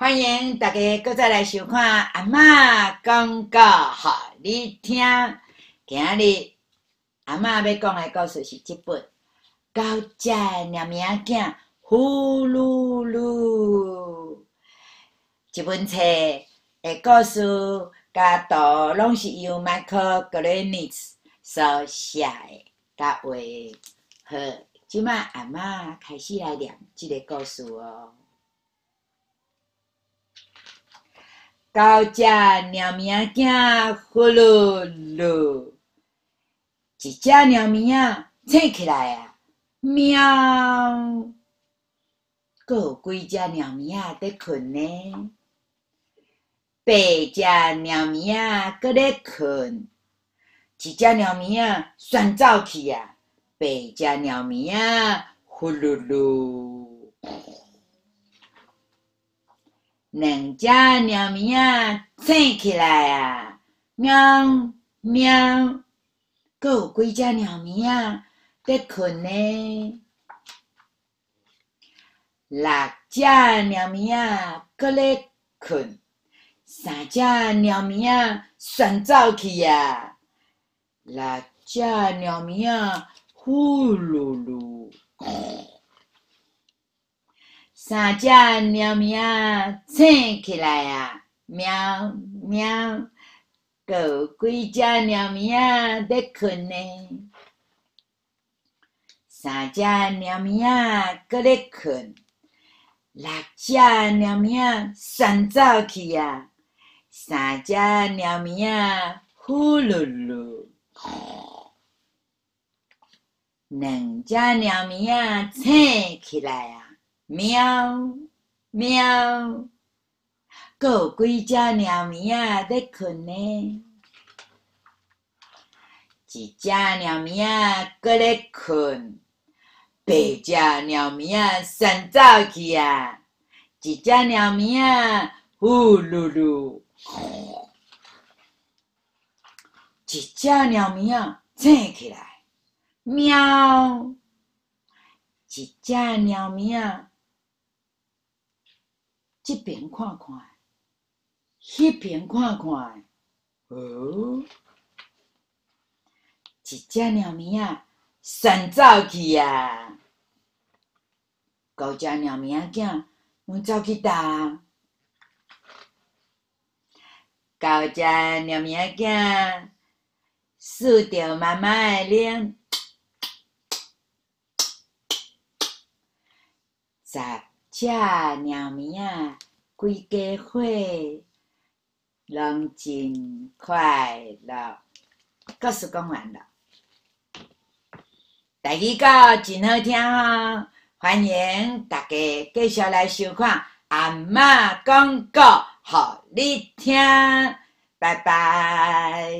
欢迎大家搁再来收看阿嬷讲故互你听。今日阿嬷要讲的故事是这本《高只猫咪仔呼噜噜》。这本册的故事甲图拢是由迈克格雷尼斯所写的，甲画。好，即摆阿嬷开始来念即个故事哦。高只猫咪仔呼噜噜，一只猫咪仔醒起来啊，喵！阁有几只猫咪仔在困呢？八只猫咪仔阁咧困，一只猫咪仔旋走去啊，八只猫咪仔呼噜噜。两只猫咪仔醒起来啊，喵喵！阁有几只猫咪仔在困呢？六只猫咪仔阁咧困，三只猫咪仔旋走去呀，六只猫咪仔呼噜噜。三只猫咪仔醒起来啊，喵喵！狗几只猫咪仔在困呢？三只猫咪仔阁咧困，六只猫咪仔旋走去呀，三只猫咪仔呼噜噜。两只猫咪啊醒起来啊！喵喵，阁有几只猫咪啊在困呢？一只猫咪仔阁咧困，八只猫咪仔旋走去啊，一只猫咪啊呼噜噜，一只猫咪啊醒起来，喵，一只猫咪啊。这边看看，那边看看，哦，一只猫咪仔旋走去啊，九只猫咪仔囝，拢走去倒？九只猫咪仔囝，数着妈妈的脸，十。这猫咪啊，规家伙拢真快乐。故事讲完了，第二个真好听哦，欢迎大家继续来收看阿嬷讲故，互你听，拜拜。